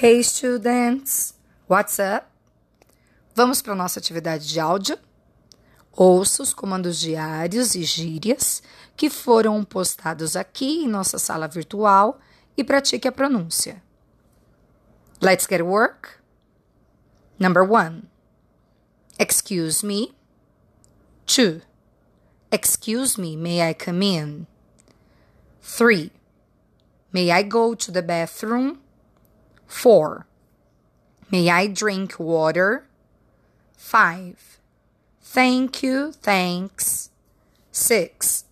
Hey students, what's up? Vamos para a nossa atividade de áudio? Ouça os comandos diários e gírias que foram postados aqui em nossa sala virtual e pratique a pronúncia. Let's get work. Number one. Excuse me. Two. Excuse me, may I come in? Three. May I go to the bathroom? 4. May I drink water? 5. Thank you, thanks. 6.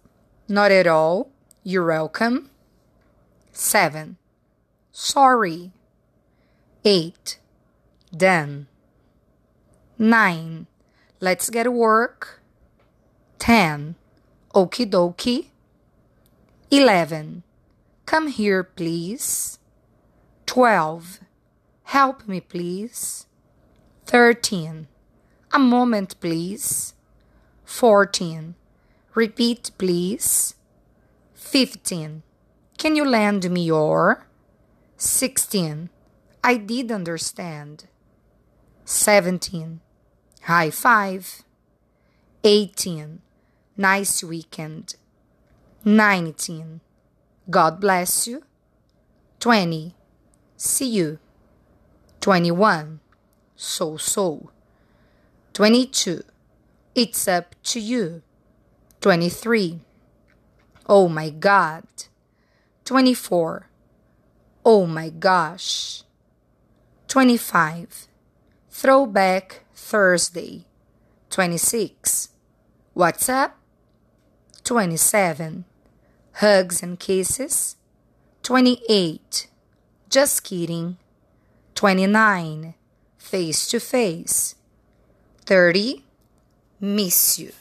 Not at all, you're welcome. 7. Sorry. 8. Done. 9. Let's get work. 10. Okie dokie. 11. Come here, please. 12. Help me, please. 13. A moment, please. 14. Repeat, please. 15. Can you lend me your? 16. I did understand. 17. High five. 18. Nice weekend. 19. God bless you. 20. See you. 21. So so. 22. It's up to you. 23. Oh my God. 24. Oh my gosh. 25. Throwback Thursday. 26. What's up? 27. Hugs and kisses. 28. Just kidding. 29. Face to face. 30. Miss you.